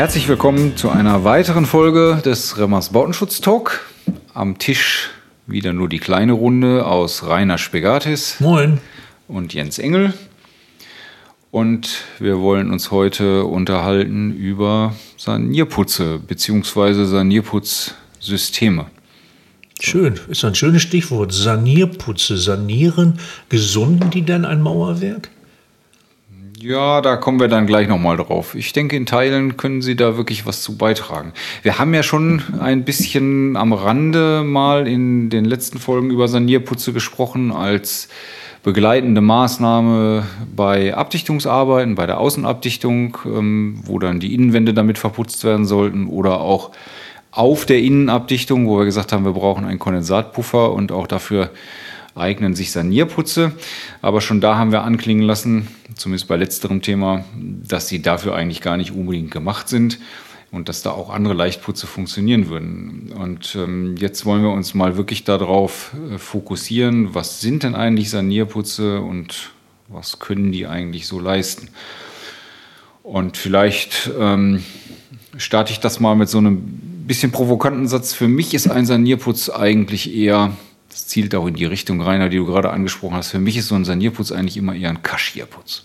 Herzlich willkommen zu einer weiteren Folge des Remmers Bautenschutz Talk. Am Tisch wieder nur die kleine Runde aus Rainer Spegatis. Moin. Und Jens Engel. Und wir wollen uns heute unterhalten über Sanierputze bzw. Sanierputzsysteme. Schön, ist ein schönes Stichwort. Sanierputze, sanieren. Gesunden die denn ein Mauerwerk? Ja, da kommen wir dann gleich nochmal drauf. Ich denke, in Teilen können Sie da wirklich was zu beitragen. Wir haben ja schon ein bisschen am Rande mal in den letzten Folgen über Sanierputze gesprochen als begleitende Maßnahme bei Abdichtungsarbeiten, bei der Außenabdichtung, ähm, wo dann die Innenwände damit verputzt werden sollten oder auch auf der Innenabdichtung, wo wir gesagt haben, wir brauchen einen Kondensatpuffer und auch dafür eignen sich Sanierputze. Aber schon da haben wir anklingen lassen, zumindest bei letzterem Thema, dass sie dafür eigentlich gar nicht unbedingt gemacht sind und dass da auch andere Leichtputze funktionieren würden. Und ähm, jetzt wollen wir uns mal wirklich darauf äh, fokussieren, was sind denn eigentlich Sanierputze und was können die eigentlich so leisten. Und vielleicht ähm, starte ich das mal mit so einem bisschen provokanten Satz. Für mich ist ein Sanierputz eigentlich eher das zielt auch in die Richtung, Rainer, die du gerade angesprochen hast. Für mich ist so ein Sanierputz eigentlich immer eher ein Kaschierputz.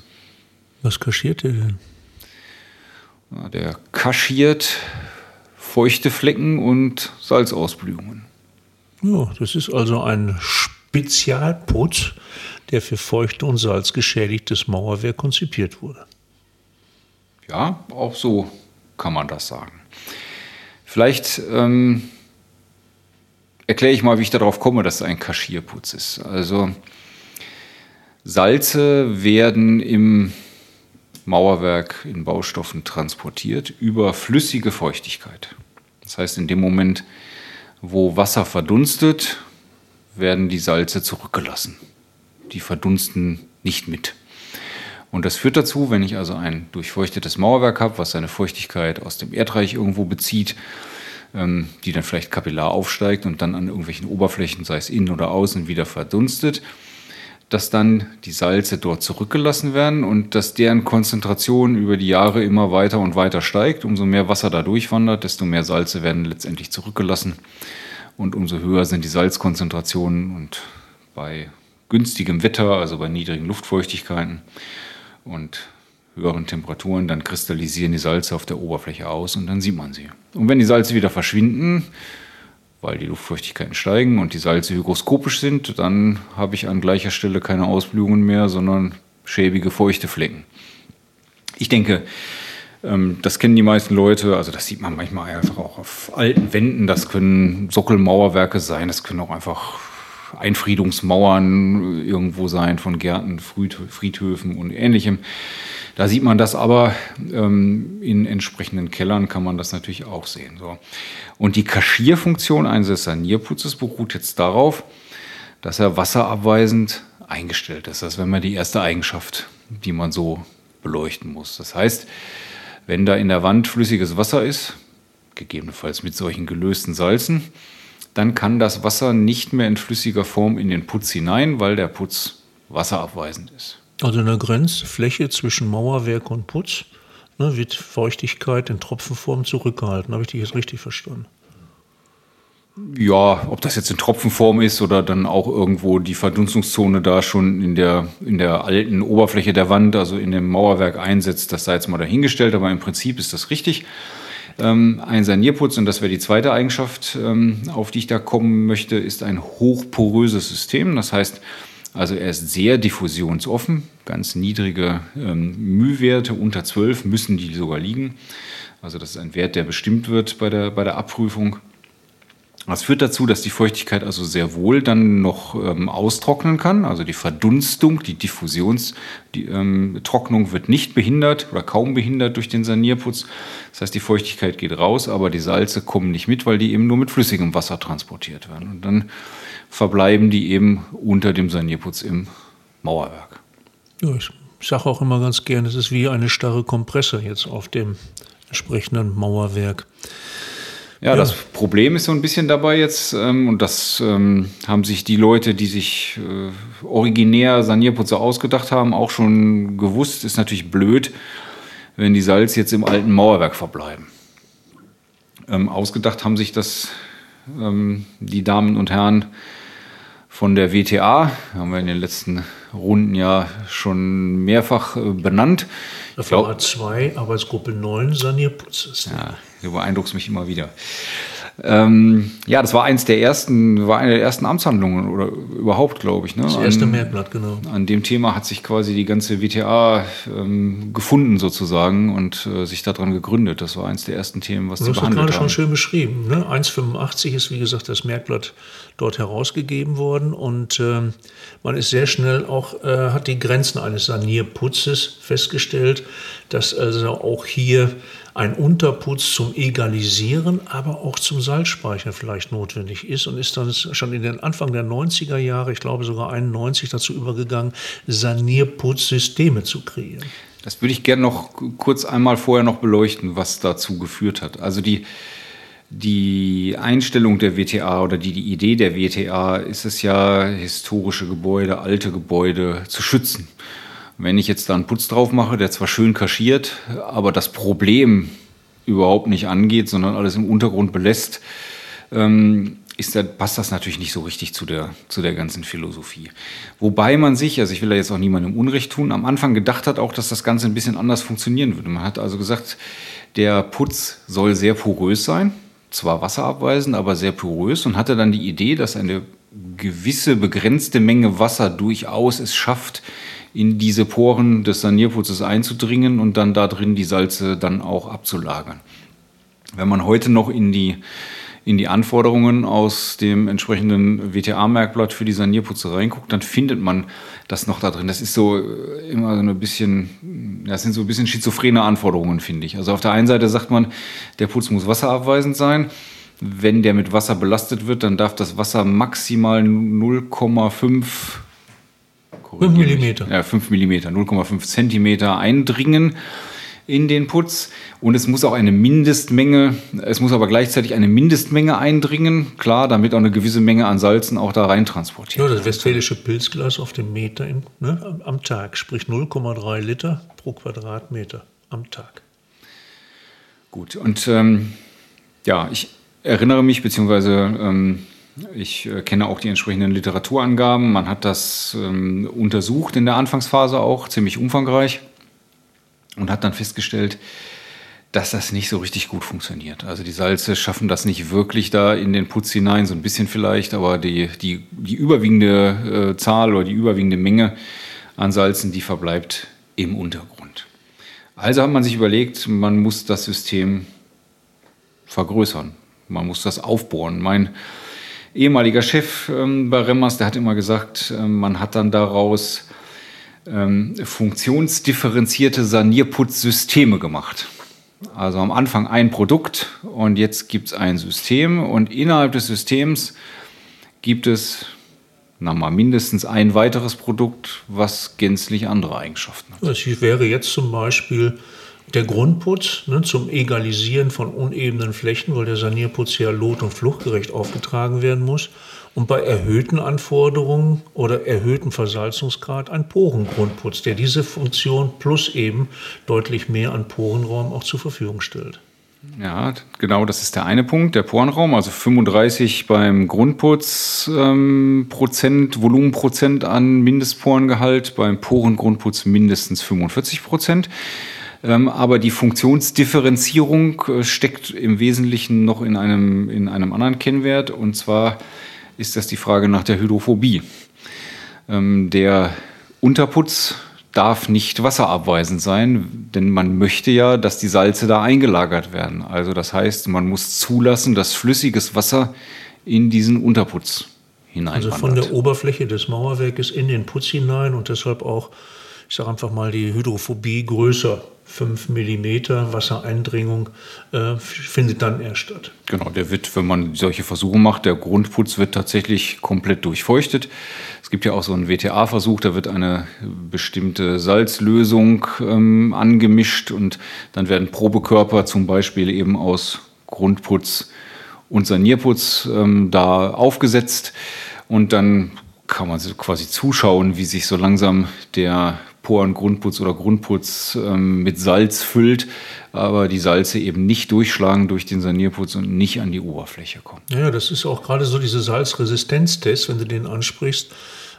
Was kaschiert der denn? Der kaschiert feuchte Flecken und Salzausblühungen. Ja, das ist also ein Spezialputz, der für feuchte und salzgeschädigtes Mauerwerk konzipiert wurde. Ja, auch so kann man das sagen. Vielleicht ähm, erkläre ich mal, wie ich darauf komme, dass es ein Kaschierputz ist. Also Salze werden im Mauerwerk in Baustoffen transportiert über flüssige Feuchtigkeit. Das heißt, in dem Moment, wo Wasser verdunstet, werden die Salze zurückgelassen. Die verdunsten nicht mit. Und das führt dazu, wenn ich also ein durchfeuchtetes Mauerwerk habe, was seine Feuchtigkeit aus dem Erdreich irgendwo bezieht, die dann vielleicht kapillar aufsteigt und dann an irgendwelchen Oberflächen, sei es innen oder außen, wieder verdunstet, dass dann die Salze dort zurückgelassen werden und dass deren Konzentration über die Jahre immer weiter und weiter steigt. Umso mehr Wasser da durchwandert, desto mehr Salze werden letztendlich zurückgelassen und umso höher sind die Salzkonzentrationen und bei günstigem Wetter, also bei niedrigen Luftfeuchtigkeiten und höheren Temperaturen, dann kristallisieren die Salze auf der Oberfläche aus und dann sieht man sie. Und wenn die Salze wieder verschwinden, weil die Luftfeuchtigkeiten steigen und die Salze hygroskopisch sind, dann habe ich an gleicher Stelle keine Ausblühungen mehr, sondern schäbige, feuchte Flecken. Ich denke, ähm, das kennen die meisten Leute, also das sieht man manchmal einfach auch auf alten Wänden, das können Sockelmauerwerke sein, das können auch einfach Einfriedungsmauern irgendwo sein von Gärten, Friedhöfen und ähnlichem. Da sieht man das aber ähm, in entsprechenden Kellern kann man das natürlich auch sehen. So. Und die Kaschierfunktion eines Sanierputzes beruht jetzt darauf, dass er wasserabweisend eingestellt ist. Das wäre mal die erste Eigenschaft, die man so beleuchten muss. Das heißt, wenn da in der Wand flüssiges Wasser ist, gegebenenfalls mit solchen gelösten Salzen, dann kann das Wasser nicht mehr in flüssiger Form in den Putz hinein, weil der Putz wasserabweisend ist. Also eine Grenzfläche zwischen Mauerwerk und Putz ne, wird Feuchtigkeit in Tropfenform zurückgehalten. Habe ich dich jetzt richtig verstanden? Ja, ob das jetzt in Tropfenform ist oder dann auch irgendwo die Verdunstungszone da schon in der, in der alten Oberfläche der Wand, also in dem Mauerwerk einsetzt, das sei jetzt mal dahingestellt, aber im Prinzip ist das richtig. Ähm, ein Sanierputz, und das wäre die zweite Eigenschaft, ähm, auf die ich da kommen möchte, ist ein hochporöses System. Das heißt, also er ist sehr diffusionsoffen, ganz niedrige ähm, Mühwerte, unter 12 müssen die sogar liegen. Also das ist ein Wert, der bestimmt wird bei der, bei der Abprüfung. Das führt dazu, dass die Feuchtigkeit also sehr wohl dann noch ähm, austrocknen kann. Also die Verdunstung, die Diffusionstrocknung ähm, wird nicht behindert oder kaum behindert durch den Sanierputz. Das heißt, die Feuchtigkeit geht raus, aber die Salze kommen nicht mit, weil die eben nur mit flüssigem Wasser transportiert werden. Und dann verbleiben die eben unter dem Sanierputz im Mauerwerk. Ja, ich sage auch immer ganz gern, es ist wie eine starre Kompresse jetzt auf dem entsprechenden Mauerwerk. Ja, ja, das Problem ist so ein bisschen dabei jetzt, ähm, und das ähm, haben sich die Leute, die sich äh, originär Sanierputzer ausgedacht haben, auch schon gewusst, ist natürlich blöd, wenn die Salz jetzt im alten Mauerwerk verbleiben. Ähm, ausgedacht haben sich das ähm, die Damen und Herren von der WTA, haben wir in den letzten Runden ja schon mehrfach äh, benannt. Glaube, zwei Arbeitsgruppe 9 Sanierputz. Ja, du beeindruckst mich immer wieder. Ähm, ja, das war eins der ersten, war eine der ersten Amtshandlungen oder überhaupt, glaube ich. Ne? Das erste an, Merkblatt, genau. An dem Thema hat sich quasi die ganze WTA ähm, gefunden sozusagen und äh, sich daran gegründet. Das war eins der ersten Themen, was sie behandelt haben. Das gerade schon schön beschrieben. Ne? 1,85 ist, wie gesagt, das Merkblatt dort herausgegeben worden und äh, man ist sehr schnell auch, äh, hat die Grenzen eines Sanierputzes festgestellt, dass also auch hier ein Unterputz zum Egalisieren, aber auch zum Salzspeichern vielleicht notwendig ist und ist dann schon in den Anfang der 90er Jahre, ich glaube sogar 91, dazu übergegangen, Sanierputzsysteme zu kreieren. Das würde ich gerne noch kurz einmal vorher noch beleuchten, was dazu geführt hat. Also die, die Einstellung der WTA oder die, die Idee der WTA ist es ja, historische Gebäude, alte Gebäude zu schützen. Wenn ich jetzt da einen Putz drauf mache, der zwar schön kaschiert, aber das Problem überhaupt nicht angeht, sondern alles im Untergrund belässt, ähm, ist da, passt das natürlich nicht so richtig zu der, zu der ganzen Philosophie. Wobei man sich, also ich will da jetzt auch niemandem Unrecht tun, am Anfang gedacht hat auch, dass das Ganze ein bisschen anders funktionieren würde. Man hat also gesagt, der Putz soll sehr porös sein, zwar wasserabweisend, aber sehr porös und hatte dann die Idee, dass eine gewisse begrenzte Menge Wasser durchaus es schafft, in diese Poren des Sanierputzes einzudringen und dann da drin die Salze dann auch abzulagern. Wenn man heute noch in die, in die Anforderungen aus dem entsprechenden WTA-Merkblatt für die Sanierputze reinguckt, dann findet man das noch da drin. Das ist so äh, immer so ein bisschen, das sind so ein bisschen schizophrene Anforderungen, finde ich. Also auf der einen Seite sagt man, der Putz muss wasserabweisend sein. Wenn der mit Wasser belastet wird, dann darf das Wasser maximal 0,5 5 mm. Ja, 5 mm, 0,5 cm eindringen in den Putz und es muss auch eine Mindestmenge, es muss aber gleichzeitig eine Mindestmenge eindringen, klar, damit auch eine gewisse Menge an Salzen auch da rein transportiert. Ja, das westfälische Pilzglas auf dem Meter im, ne, am Tag, sprich 0,3 Liter pro Quadratmeter am Tag. Gut, und ähm, ja, ich erinnere mich, beziehungsweise ähm, ich äh, kenne auch die entsprechenden Literaturangaben. Man hat das ähm, untersucht in der Anfangsphase auch, ziemlich umfangreich, und hat dann festgestellt, dass das nicht so richtig gut funktioniert. Also die Salze schaffen das nicht wirklich da in den Putz hinein, so ein bisschen vielleicht, aber die, die, die überwiegende äh, Zahl oder die überwiegende Menge an Salzen, die verbleibt im Untergrund. Also hat man sich überlegt, man muss das System vergrößern. Man muss das aufbohren. Mein ehemaliger Chef ähm, bei Remmers, der hat immer gesagt, äh, man hat dann daraus ähm, funktionsdifferenzierte Sanierputzsysteme gemacht. Also am Anfang ein Produkt und jetzt gibt es ein System und innerhalb des Systems gibt es na mindestens ein weiteres Produkt, was gänzlich andere Eigenschaften hat. Das wäre jetzt zum Beispiel der Grundputz ne, zum Egalisieren von unebenen Flächen, weil der Sanierputz ja lot- und fluchtgerecht aufgetragen werden muss. Und bei erhöhten Anforderungen oder erhöhtem Versalzungsgrad ein Porengrundputz, der diese Funktion plus eben deutlich mehr an Porenraum auch zur Verfügung stellt. Ja, genau, das ist der eine Punkt, der Porenraum, also 35 beim Grundputz ähm, Prozent, Volumenprozent an Mindestporengehalt, beim Porengrundputz mindestens 45 Prozent. Ähm, aber die Funktionsdifferenzierung äh, steckt im Wesentlichen noch in einem, in einem anderen Kennwert. Und zwar ist das die Frage nach der Hydrophobie. Ähm, der Unterputz darf nicht wasserabweisend sein, denn man möchte ja, dass die Salze da eingelagert werden. Also das heißt, man muss zulassen, dass flüssiges Wasser in diesen Unterputz hineinwandert. Also von der Oberfläche des Mauerwerkes in den Putz hinein und deshalb auch, ich sage einfach mal, die Hydrophobie größer 5 mm Wassereindringung äh, findet dann erst statt. Genau, der wird, wenn man solche Versuche macht, der Grundputz wird tatsächlich komplett durchfeuchtet. Es gibt ja auch so einen WTA-Versuch, da wird eine bestimmte Salzlösung ähm, angemischt und dann werden Probekörper zum Beispiel eben aus Grundputz und Sanierputz ähm, da aufgesetzt und dann kann man quasi zuschauen, wie sich so langsam der Porengrundputz oder Grundputz ähm, mit Salz füllt, aber die Salze eben nicht durchschlagen durch den Sanierputz und nicht an die Oberfläche kommen. Ja, das ist auch gerade so diese Salzresistenztest, wenn du den ansprichst.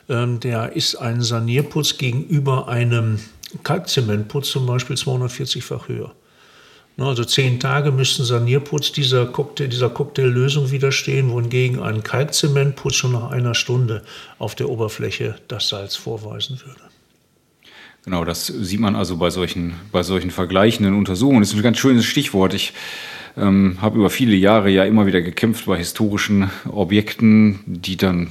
Ähm, der ist ein Sanierputz gegenüber einem Kalkzementputz zum Beispiel 240-fach höher. Also zehn Tage müssten Sanierputz dieser, Cocktail, dieser Cocktaillösung widerstehen, wohingegen ein Kalkzementputz schon nach einer Stunde auf der Oberfläche das Salz vorweisen würde. Genau, das sieht man also bei solchen, bei solchen vergleichenden Untersuchungen. Das ist ein ganz schönes Stichwort. Ich ähm, habe über viele Jahre ja immer wieder gekämpft bei historischen Objekten, die dann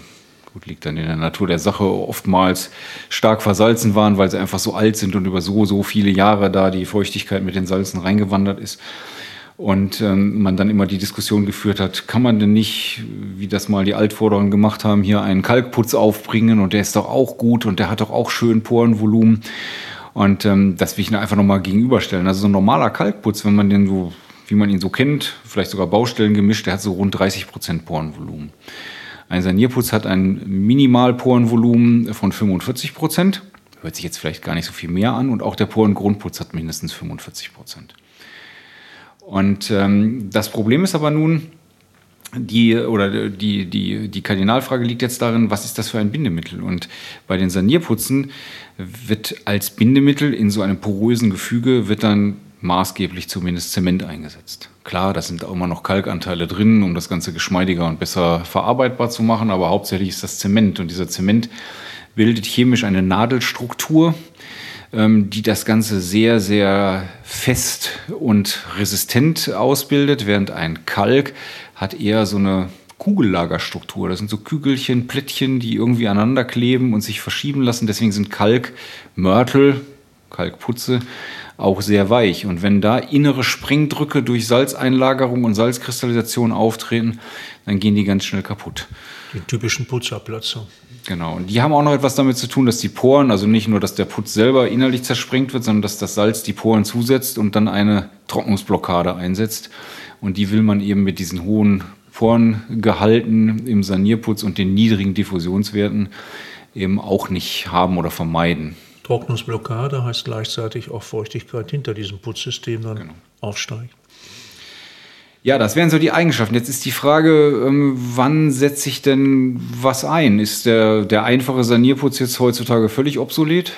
gut, liegt dann in der Natur der Sache, oftmals stark versalzen waren, weil sie einfach so alt sind und über so, so viele Jahre da die Feuchtigkeit mit den Salzen reingewandert ist. Und ähm, man dann immer die Diskussion geführt hat, kann man denn nicht, wie das mal die Altvorderen gemacht haben, hier einen Kalkputz aufbringen und der ist doch auch gut und der hat doch auch schön Porenvolumen. Und ähm, das will ich einfach nochmal gegenüberstellen. Also so ein normaler Kalkputz, wenn man den so, wie man ihn so kennt, vielleicht sogar Baustellen gemischt, der hat so rund 30 Prozent Porenvolumen. Ein Sanierputz hat ein Minimalporenvolumen von 45 Prozent. Hört sich jetzt vielleicht gar nicht so viel mehr an. Und auch der Porengrundputz hat mindestens 45 Prozent. Und ähm, das Problem ist aber nun, die, oder die, die, die Kardinalfrage liegt jetzt darin, was ist das für ein Bindemittel? Und bei den Sanierputzen wird als Bindemittel in so einem porösen Gefüge wird dann maßgeblich zumindest Zement eingesetzt. Klar, da sind auch immer noch Kalkanteile drin, um das Ganze geschmeidiger und besser verarbeitbar zu machen, aber hauptsächlich ist das Zement. Und dieser Zement bildet chemisch eine Nadelstruktur, die das Ganze sehr, sehr fest und resistent ausbildet, während ein Kalk hat eher so eine Kugellagerstruktur. Das sind so Kügelchen, Plättchen, die irgendwie aneinander kleben und sich verschieben lassen. Deswegen sind Kalkmörtel, Kalkputze auch sehr weich. Und wenn da innere Sprengdrücke durch Salzeinlagerung und Salzkristallisation auftreten, dann gehen die ganz schnell kaputt. Die typischen Putzabplatzungen. Genau. Und die haben auch noch etwas damit zu tun, dass die Poren, also nicht nur, dass der Putz selber innerlich zersprengt wird, sondern dass das Salz die Poren zusetzt und dann eine Trocknungsblockade einsetzt. Und die will man eben mit diesen hohen Porengehalten im Sanierputz und den niedrigen Diffusionswerten eben auch nicht haben oder vermeiden. Trocknungsblockade heißt gleichzeitig auch Feuchtigkeit hinter diesem Putzsystem dann genau. aufsteigt. Ja, das wären so die Eigenschaften. Jetzt ist die Frage, ähm, wann setze ich denn was ein? Ist der, der einfache Sanierputz jetzt heutzutage völlig obsolet?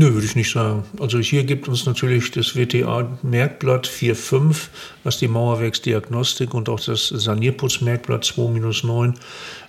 Nö, würde ich nicht sagen. Also hier gibt uns natürlich das WTA-Merkblatt 4.5, was die Mauerwerksdiagnostik und auch das Sanierputzmerkblatt 2-9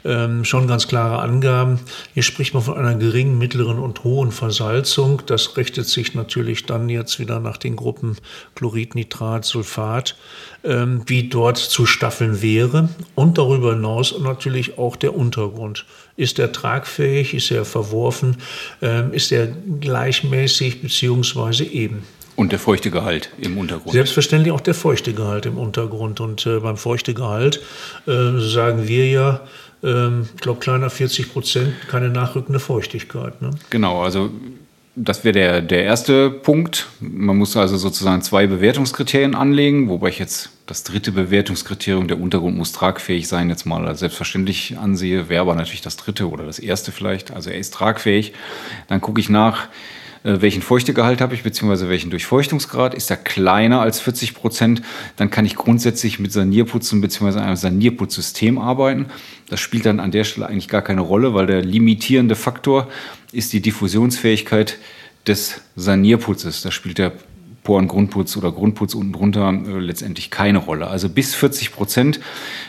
ähm, schon ganz klare Angaben. Hier spricht man von einer geringen, mittleren und hohen Versalzung. Das richtet sich natürlich dann jetzt wieder nach den Gruppen Chlorid, Nitrat, Sulfat, ähm, wie dort zu staffeln wäre. Und darüber hinaus natürlich auch der Untergrund. Ist er tragfähig? Ist er verworfen? Ähm, ist er gleichmäßig beziehungsweise eben? Und der Feuchtegehalt im Untergrund. Selbstverständlich auch der Feuchtegehalt im Untergrund. Und äh, beim Feuchtegehalt äh, sagen wir ja, äh, ich glaube, kleiner 40 Prozent, keine nachrückende Feuchtigkeit. Ne? Genau, also das wäre der, der erste Punkt. Man muss also sozusagen zwei Bewertungskriterien anlegen, wobei ich jetzt das dritte Bewertungskriterium, der Untergrund muss tragfähig sein, jetzt mal selbstverständlich ansehe. Wäre aber natürlich das dritte oder das erste vielleicht. Also er ist tragfähig. Dann gucke ich nach, welchen Feuchtegehalt habe ich, beziehungsweise welchen Durchfeuchtungsgrad. Ist er kleiner als 40 Prozent, dann kann ich grundsätzlich mit Sanierputzen beziehungsweise einem Sanierputzsystem arbeiten. Das spielt dann an der Stelle eigentlich gar keine Rolle, weil der limitierende Faktor ist die Diffusionsfähigkeit des Sanierputzes. Da spielt der Porengrundputz oder Grundputz unten drunter äh, letztendlich keine Rolle. Also bis 40 Prozent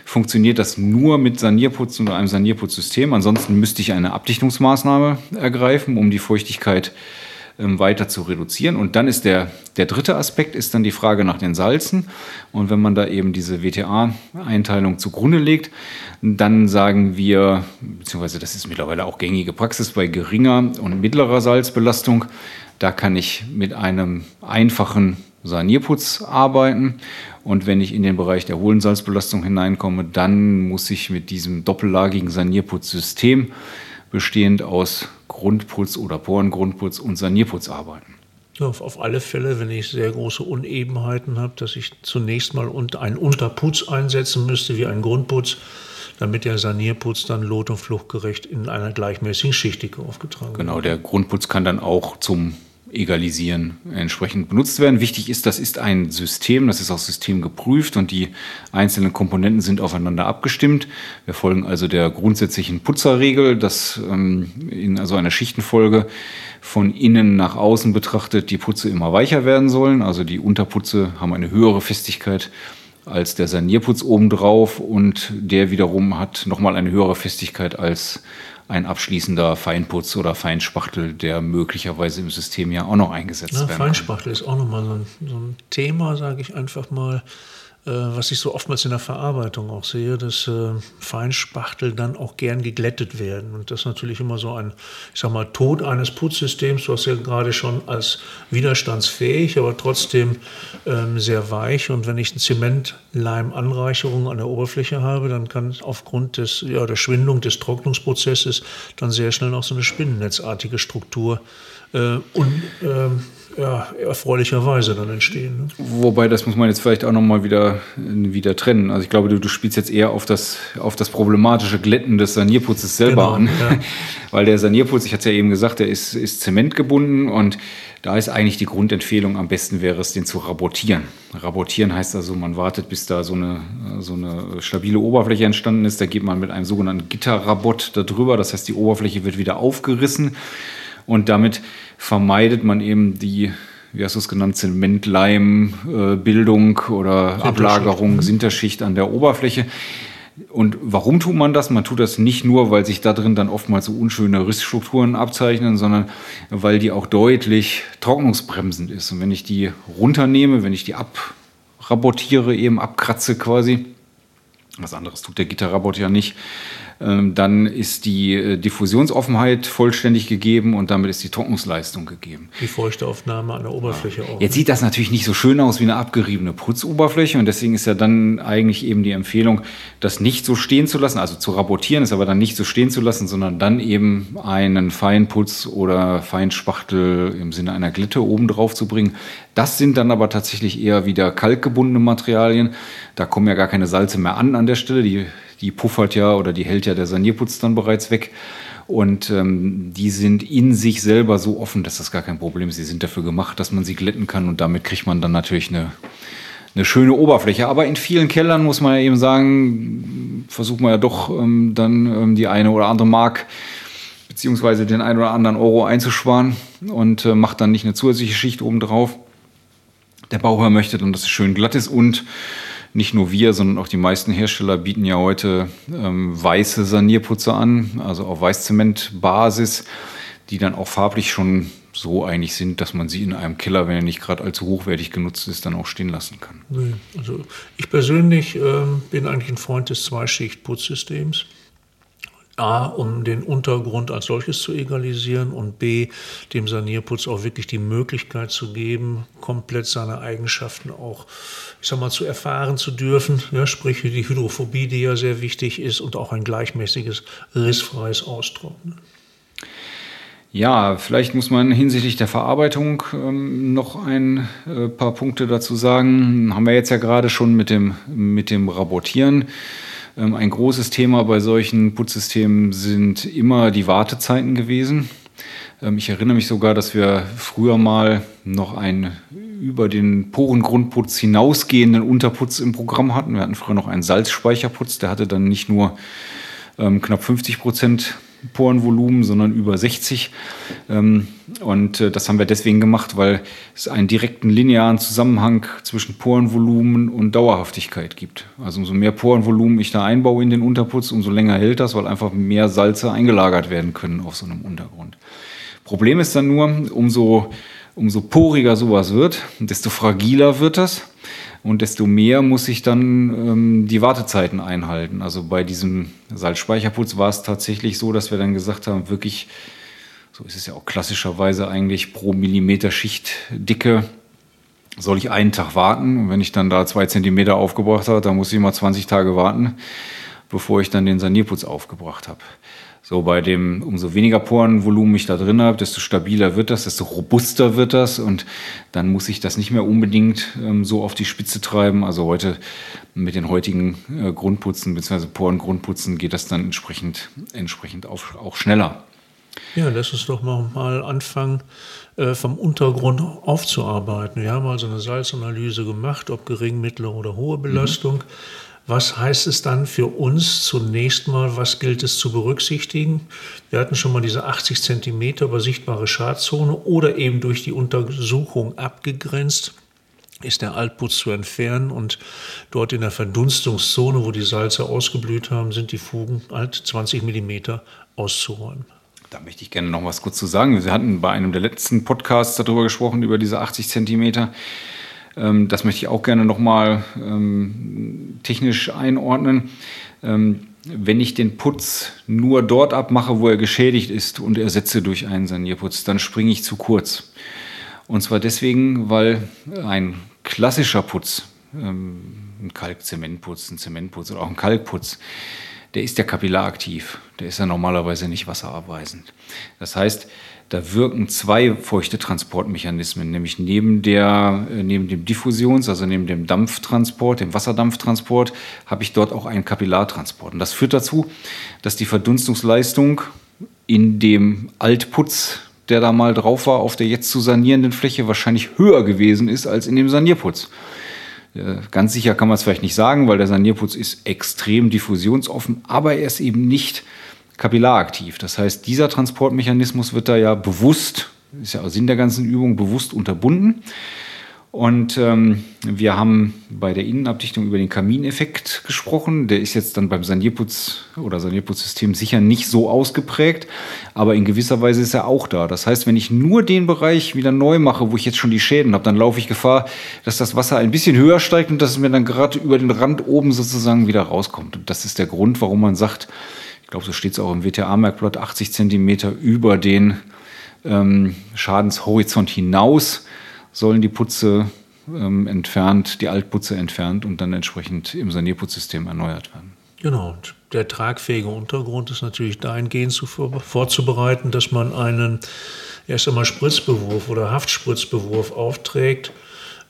funktioniert das nur mit Sanierputz oder einem Sanierputzsystem. Ansonsten müsste ich eine Abdichtungsmaßnahme ergreifen, um die Feuchtigkeit äh, weiter zu reduzieren. Und dann ist der, der dritte Aspekt ist dann die Frage nach den Salzen. Und wenn man da eben diese WTA-Einteilung zugrunde legt, dann sagen wir, beziehungsweise das ist mittlerweile auch gängige Praxis bei geringer und mittlerer Salzbelastung, da kann ich mit einem einfachen Sanierputz arbeiten. Und wenn ich in den Bereich der hohen Salzbelastung hineinkomme, dann muss ich mit diesem doppellagigen Sanierputzsystem bestehend aus Grundputz oder Porengrundputz und Sanierputz arbeiten. Ja, auf alle Fälle, wenn ich sehr große Unebenheiten habe, dass ich zunächst mal einen Unterputz einsetzen müsste, wie einen Grundputz, damit der Sanierputz dann lot- und fluchtgerecht in einer gleichmäßigen Schichtdicke aufgetragen wird. Genau, der Grundputz kann dann auch zum Egalisieren entsprechend benutzt werden. Wichtig ist, das ist ein System, das ist auch systemgeprüft und die einzelnen Komponenten sind aufeinander abgestimmt. Wir folgen also der grundsätzlichen Putzerregel, dass ähm, in also einer Schichtenfolge von innen nach außen betrachtet die Putze immer weicher werden sollen. Also die Unterputze haben eine höhere Festigkeit als der Sanierputz obendrauf und der wiederum hat nochmal eine höhere Festigkeit als ein abschließender Feinputz oder Feinspachtel, der möglicherweise im System ja auch noch eingesetzt werden Feinspachtel ist auch nochmal so so ein Thema, sage ich einfach mal. Äh, was ich so oftmals in der Verarbeitung auch sehe, dass äh, Feinspachtel dann auch gern geglättet werden. Und das ist natürlich immer so ein, ich sag mal, Tod eines Putzsystems. Hast ja gerade schon als widerstandsfähig, aber trotzdem ähm, sehr weich. Und wenn ich eine Zementleimanreicherung an der Oberfläche habe, dann kann aufgrund des, ja, der Schwindung des Trocknungsprozesses dann sehr schnell auch so eine spinnennetzartige Struktur äh, und, ähm, ja, erfreulicherweise dann entstehen. Ne? Wobei, das muss man jetzt vielleicht auch nochmal wieder, wieder trennen. Also ich glaube, du, du spielst jetzt eher auf das, auf das problematische Glätten des Sanierputzes selber genau, an. Ja. Weil der Sanierputz, ich hatte es ja eben gesagt, der ist, ist zementgebunden und da ist eigentlich die Grundempfehlung, am besten wäre es, den zu rabotieren. Rabotieren heißt also, man wartet, bis da so eine, so eine stabile Oberfläche entstanden ist. Da geht man mit einem sogenannten Gitterrabot darüber. Das heißt, die Oberfläche wird wieder aufgerissen und damit vermeidet man eben die, wie hast du es genannt, Zementleimbildung oder Sinterschicht. Ablagerung, mhm. Sinterschicht an der Oberfläche. Und warum tut man das? Man tut das nicht nur, weil sich da drin dann oftmals so unschöne Rissstrukturen abzeichnen, sondern weil die auch deutlich trocknungsbremsend ist. Und wenn ich die runternehme, wenn ich die abrabotiere, eben abkratze quasi, was anderes tut der Gitterrabot ja nicht, dann ist die äh, Diffusionsoffenheit vollständig gegeben und damit ist die Trocknungsleistung gegeben. Die Feuchteaufnahme an der Oberfläche auch. Jetzt sieht das natürlich nicht so schön aus wie eine abgeriebene Putzoberfläche und deswegen ist ja dann eigentlich eben die Empfehlung, das nicht so stehen zu lassen, also zu rabotieren, ist aber dann nicht so stehen zu lassen, sondern dann eben einen Feinputz oder Feinspachtel im Sinne einer Glitte oben drauf zu bringen. Das sind dann aber tatsächlich eher wieder kalkgebundene Materialien. Da kommen ja gar keine Salze mehr an an der Stelle. Die die puffert ja oder die hält ja der Sanierputz dann bereits weg. Und ähm, die sind in sich selber so offen, dass das gar kein Problem ist. Sie sind dafür gemacht, dass man sie glätten kann und damit kriegt man dann natürlich eine, eine schöne Oberfläche. Aber in vielen Kellern muss man ja eben sagen, versucht man ja doch ähm, dann ähm, die eine oder andere Mark beziehungsweise den einen oder anderen Euro einzusparen und äh, macht dann nicht eine zusätzliche Schicht oben drauf. Der Bauherr möchte dann, dass es schön glatt ist und nicht nur wir, sondern auch die meisten Hersteller bieten ja heute ähm, weiße Sanierputze an, also auf Weißzementbasis, die dann auch farblich schon so eigentlich sind, dass man sie in einem Keller, wenn er nicht gerade allzu hochwertig genutzt ist, dann auch stehen lassen kann. Also ich persönlich äh, bin eigentlich ein Freund des Zweischicht-Putzsystems. A, um den Untergrund als solches zu egalisieren und B, dem Sanierputz auch wirklich die Möglichkeit zu geben, komplett seine Eigenschaften auch, ich sag mal, zu erfahren zu dürfen. Ja, sprich die Hydrophobie, die ja sehr wichtig ist und auch ein gleichmäßiges, rissfreies Austrocknen. Ja, vielleicht muss man hinsichtlich der Verarbeitung ähm, noch ein äh, paar Punkte dazu sagen. Haben wir jetzt ja gerade schon mit dem, mit dem Rabotieren ein großes Thema bei solchen Putzsystemen sind immer die Wartezeiten gewesen. Ähm, ich erinnere mich sogar, dass wir früher mal noch einen über den Porengrundputz hinausgehenden Unterputz im Programm hatten. Wir hatten früher noch einen Salzspeicherputz, der hatte dann nicht nur ähm, knapp 50 Prozent Porenvolumen, sondern über 60. Ähm, und äh, das haben wir deswegen gemacht, weil es einen direkten linearen Zusammenhang zwischen Porenvolumen und Dauerhaftigkeit gibt. Also umso mehr Porenvolumen ich da einbaue in den Unterputz, umso länger hält das, weil einfach mehr Salze eingelagert werden können auf so einem Untergrund. Problem ist dann nur, umso, umso poriger sowas wird, desto fragiler wird das. Und desto mehr muss ich dann ähm, die Wartezeiten einhalten. Also bei diesem Salzspeicherputz war es tatsächlich so, dass wir dann gesagt haben, wirklich, so ist es ja auch klassischerweise eigentlich pro Millimeter Schichtdicke, soll ich einen Tag warten. Und wenn ich dann da zwei Zentimeter aufgebracht habe, dann muss ich mal 20 Tage warten, bevor ich dann den Sanierputz aufgebracht habe. So bei dem, umso weniger Porenvolumen ich da drin habe, desto stabiler wird das, desto robuster wird das und dann muss ich das nicht mehr unbedingt ähm, so auf die Spitze treiben. Also heute mit den heutigen äh, Grundputzen bzw. Porengrundputzen geht das dann entsprechend, entsprechend auch, auch schneller. Ja, lass uns doch mal, mal anfangen, äh, vom Untergrund aufzuarbeiten. Wir haben also eine Salzanalyse gemacht, ob gering, mittlere oder hohe Belastung. Mhm. Was heißt es dann für uns zunächst mal, was gilt es zu berücksichtigen? Wir hatten schon mal diese 80 Zentimeter über sichtbare Schadzone oder eben durch die Untersuchung abgegrenzt ist der Altputz zu entfernen und dort in der Verdunstungszone, wo die Salze ausgeblüht haben, sind die Fugen halt 20 Millimeter auszuräumen. Da möchte ich gerne noch was kurz zu sagen. Wir hatten bei einem der letzten Podcasts darüber gesprochen, über diese 80 Zentimeter. Ähm, das möchte ich auch gerne nochmal ähm, technisch einordnen. Ähm, wenn ich den Putz nur dort abmache, wo er geschädigt ist und ersetze durch einen Sanierputz, dann springe ich zu kurz. Und zwar deswegen, weil ein klassischer Putz, ein Kalkzementputz, ein Zementputz oder auch ein Kalkputz, der ist ja kapillaraktiv. Der ist ja normalerweise nicht wasserabweisend. Das heißt, da wirken zwei feuchte Transportmechanismen, nämlich neben, der, äh, neben dem Diffusions-, also neben dem Dampftransport, dem Wasserdampftransport, habe ich dort auch einen Kapillartransport. Und das führt dazu, dass die Verdunstungsleistung in dem Altputz, der da mal drauf war, auf der jetzt zu sanierenden Fläche wahrscheinlich höher gewesen ist als in dem Sanierputz. Äh, ganz sicher kann man es vielleicht nicht sagen, weil der Sanierputz ist extrem diffusionsoffen, aber er ist eben nicht kapillaraktiv. Das heißt, dieser Transportmechanismus wird da ja bewusst, ist ja auch Sinn der ganzen Übung, bewusst unterbunden. Und ähm, wir haben bei der Innenabdichtung über den Kamineffekt gesprochen. Der ist jetzt dann beim Sanierputz oder Sanierputzsystem sicher nicht so ausgeprägt, aber in gewisser Weise ist er auch da. Das heißt, wenn ich nur den Bereich wieder neu mache, wo ich jetzt schon die Schäden habe, dann laufe ich Gefahr, dass das Wasser ein bisschen höher steigt und dass es mir dann gerade über den Rand oben sozusagen wieder rauskommt. Und das ist der Grund, warum man sagt, ich glaube, so steht es auch im WTA-Merkblatt, 80 Zentimeter über den ähm, Schadenshorizont hinaus sollen die Putze ähm, entfernt, die Altputze entfernt und dann entsprechend im Sanierputzsystem erneuert werden. Genau, und der tragfähige Untergrund ist natürlich dahingehend zu vorzubereiten, dass man einen erst einmal Spritzbewurf oder Haftspritzbewurf aufträgt,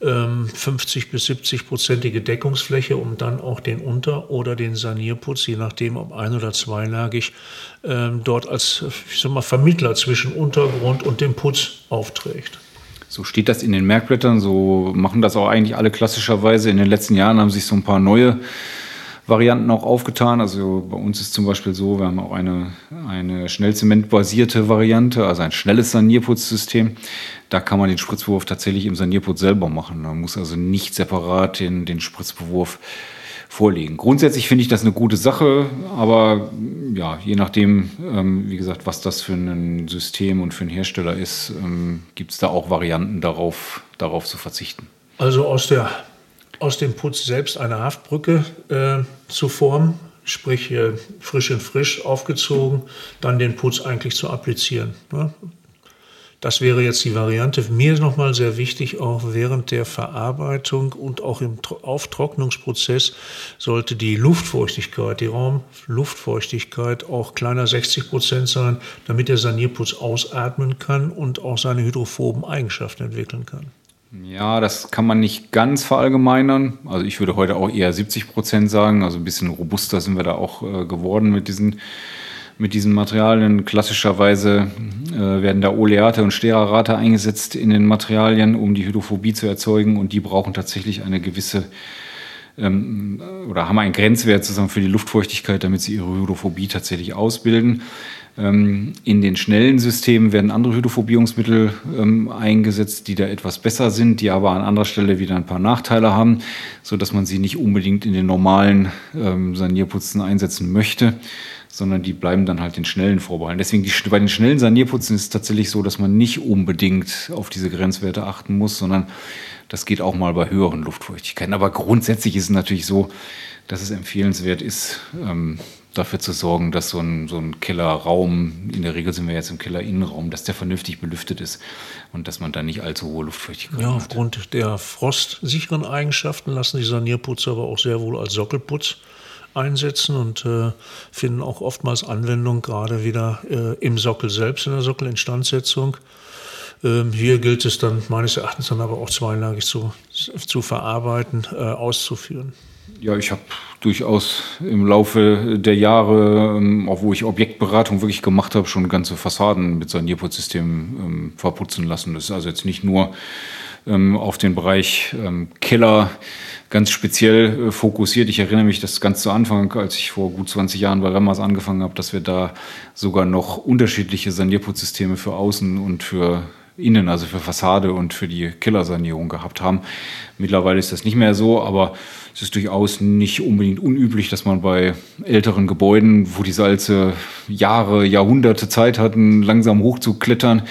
50 ähm, bis 70 prozentige Deckungsfläche, um dann auch den Unter- oder den Sanierputz, je nachdem ob ein- oder zweilagig, ähm, dort als ich sag mal, Vermittler zwischen Untergrund und dem Putz aufträgt. So steht das in den Merkblättern, so machen das auch eigentlich alle klassischerweise. In den letzten Jahren haben sich so ein paar neue Varianten auch aufgetan. Also bei uns ist zum Beispiel so, wir haben auch eine, eine Schnellzementbasierte Variante, also ein schnelles Sanierputzsystem. Da kann man den Spritzbewurf tatsächlich im Sanierputz selber machen. Man muss also nicht separat den, den Spritzbewurf vorlegen. Grundsätzlich finde ich das eine gute Sache, aber ja, je nachdem, ähm, wie gesagt, was das für ein System und für einen Hersteller ist, ähm, gibt es da auch Varianten darauf, darauf zu verzichten. Also aus, der, aus dem Putz selbst eine Haftbrücke äh, zu formen, sprich äh, frisch in frisch aufgezogen, dann den Putz eigentlich zu applizieren. Ne? Das wäre jetzt die Variante. Mir ist nochmal sehr wichtig, auch während der Verarbeitung und auch im Auftrocknungsprozess sollte die Luftfeuchtigkeit, die Raumluftfeuchtigkeit auch kleiner 60 Prozent sein, damit der Sanierputz ausatmen kann und auch seine hydrophoben Eigenschaften entwickeln kann. Ja, das kann man nicht ganz verallgemeinern. Also ich würde heute auch eher 70 Prozent sagen. Also ein bisschen robuster sind wir da auch äh, geworden mit diesen mit diesen Materialien. Klassischerweise äh, werden da Oleate und Sterarate eingesetzt in den Materialien, um die Hydrophobie zu erzeugen. Und die brauchen tatsächlich eine gewisse ähm, oder haben einen Grenzwert zusammen für die Luftfeuchtigkeit, damit sie ihre Hydrophobie tatsächlich ausbilden. Ähm, in den schnellen Systemen werden andere Hydrophobierungsmittel ähm, eingesetzt, die da etwas besser sind, die aber an anderer Stelle wieder ein paar Nachteile haben, sodass man sie nicht unbedingt in den normalen ähm, Sanierputzen einsetzen möchte sondern die bleiben dann halt den schnellen vorbehalten. Deswegen die, bei den schnellen Sanierputzen ist es tatsächlich so, dass man nicht unbedingt auf diese Grenzwerte achten muss, sondern das geht auch mal bei höheren Luftfeuchtigkeiten. Aber grundsätzlich ist es natürlich so, dass es empfehlenswert ist, ähm, dafür zu sorgen, dass so ein, so ein Kellerraum, in der Regel sind wir jetzt im Kellerinnenraum, dass der vernünftig belüftet ist und dass man da nicht allzu hohe Luftfeuchtigkeit ja, hat. Aufgrund der frostsicheren Eigenschaften lassen die Sanierputze aber auch sehr wohl als Sockelputz einsetzen und äh, finden auch oftmals Anwendung, gerade wieder äh, im Sockel selbst, in der Sockelinstandsetzung. Ähm, hier gilt es dann meines Erachtens dann aber auch zweilagig zu, zu verarbeiten, äh, auszuführen. Ja, ich habe durchaus im Laufe der Jahre, ähm, auch wo ich Objektberatung wirklich gemacht habe, schon ganze Fassaden mit Sanierputzsystemen ähm, verputzen lassen. Das ist also jetzt nicht nur ähm, auf den Bereich ähm, Keller ganz speziell äh, fokussiert. Ich erinnere mich, dass ganz zu Anfang, als ich vor gut 20 Jahren bei Remmers angefangen habe, dass wir da sogar noch unterschiedliche Sanierputzsysteme für Außen und für Innen, also für Fassade und für die Killersanierung gehabt haben. Mittlerweile ist das nicht mehr so, aber es ist durchaus nicht unbedingt unüblich, dass man bei älteren Gebäuden, wo die Salze Jahre, Jahrhunderte Zeit hatten, langsam hochzuklettern,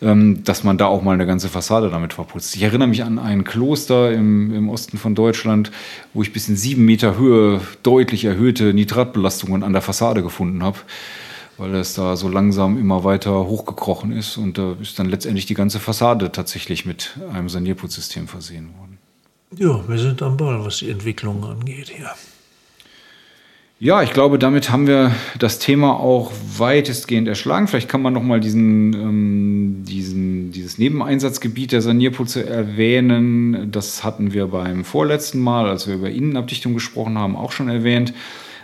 dass man da auch mal eine ganze Fassade damit verputzt. Ich erinnere mich an ein Kloster im, im Osten von Deutschland, wo ich bis in sieben Meter Höhe deutlich erhöhte Nitratbelastungen an der Fassade gefunden habe weil es da so langsam immer weiter hochgekrochen ist und da ist dann letztendlich die ganze Fassade tatsächlich mit einem Sanierputzsystem versehen worden. Ja, wir sind am Ball, was die Entwicklung angeht hier. Ja, ich glaube, damit haben wir das Thema auch weitestgehend erschlagen. Vielleicht kann man noch mal diesen, ähm, diesen, dieses Nebeneinsatzgebiet der Sanierputze erwähnen. Das hatten wir beim vorletzten Mal, als wir über Innenabdichtung gesprochen haben, auch schon erwähnt.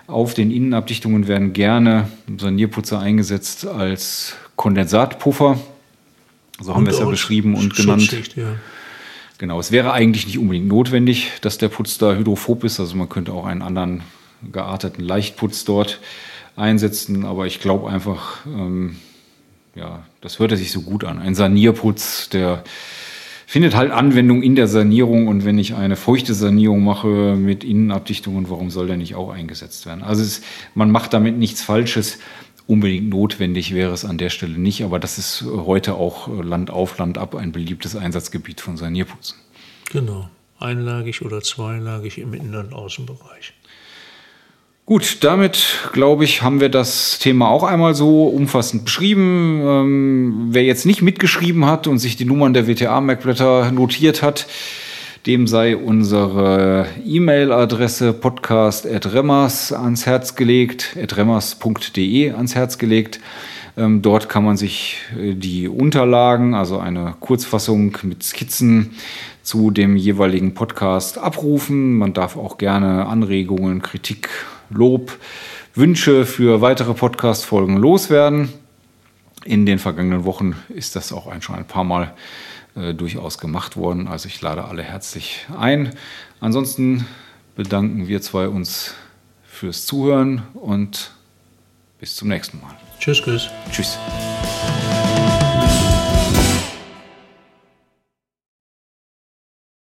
Auf den Innenabdichtungen werden gerne Sanierputzer eingesetzt als Kondensatpuffer. So haben und wir es ja beschrieben und genannt. Ja. Genau, es wäre eigentlich nicht unbedingt notwendig, dass der Putz da hydrophob ist. Also man könnte auch einen anderen gearteten Leichtputz dort einsetzen. Aber ich glaube einfach, ähm, ja, das hört sich so gut an. Ein Sanierputz, der findet halt Anwendung in der Sanierung und wenn ich eine feuchte Sanierung mache mit Innenabdichtungen, warum soll der nicht auch eingesetzt werden? Also es, man macht damit nichts Falsches. Unbedingt notwendig wäre es an der Stelle nicht, aber das ist heute auch Land auf, Land ab ein beliebtes Einsatzgebiet von Sanierputzen. Genau, einlagig oder zweilagig im Innen- und Außenbereich. Gut, damit glaube ich, haben wir das Thema auch einmal so umfassend beschrieben. Ähm, wer jetzt nicht mitgeschrieben hat und sich die Nummern der WTA-Merkblätter notiert hat, dem sei unsere E-Mail-Adresse podcast.remmers ans Herz gelegt, remmers.de ans Herz gelegt. Ähm, dort kann man sich äh, die Unterlagen, also eine Kurzfassung mit Skizzen zu dem jeweiligen Podcast abrufen. Man darf auch gerne Anregungen, Kritik Lob, Wünsche für weitere Podcast-Folgen loswerden. In den vergangenen Wochen ist das auch schon ein paar Mal äh, durchaus gemacht worden. Also ich lade alle herzlich ein. Ansonsten bedanken wir zwei uns fürs Zuhören und bis zum nächsten Mal. Tschüss, tschüss. Tschüss.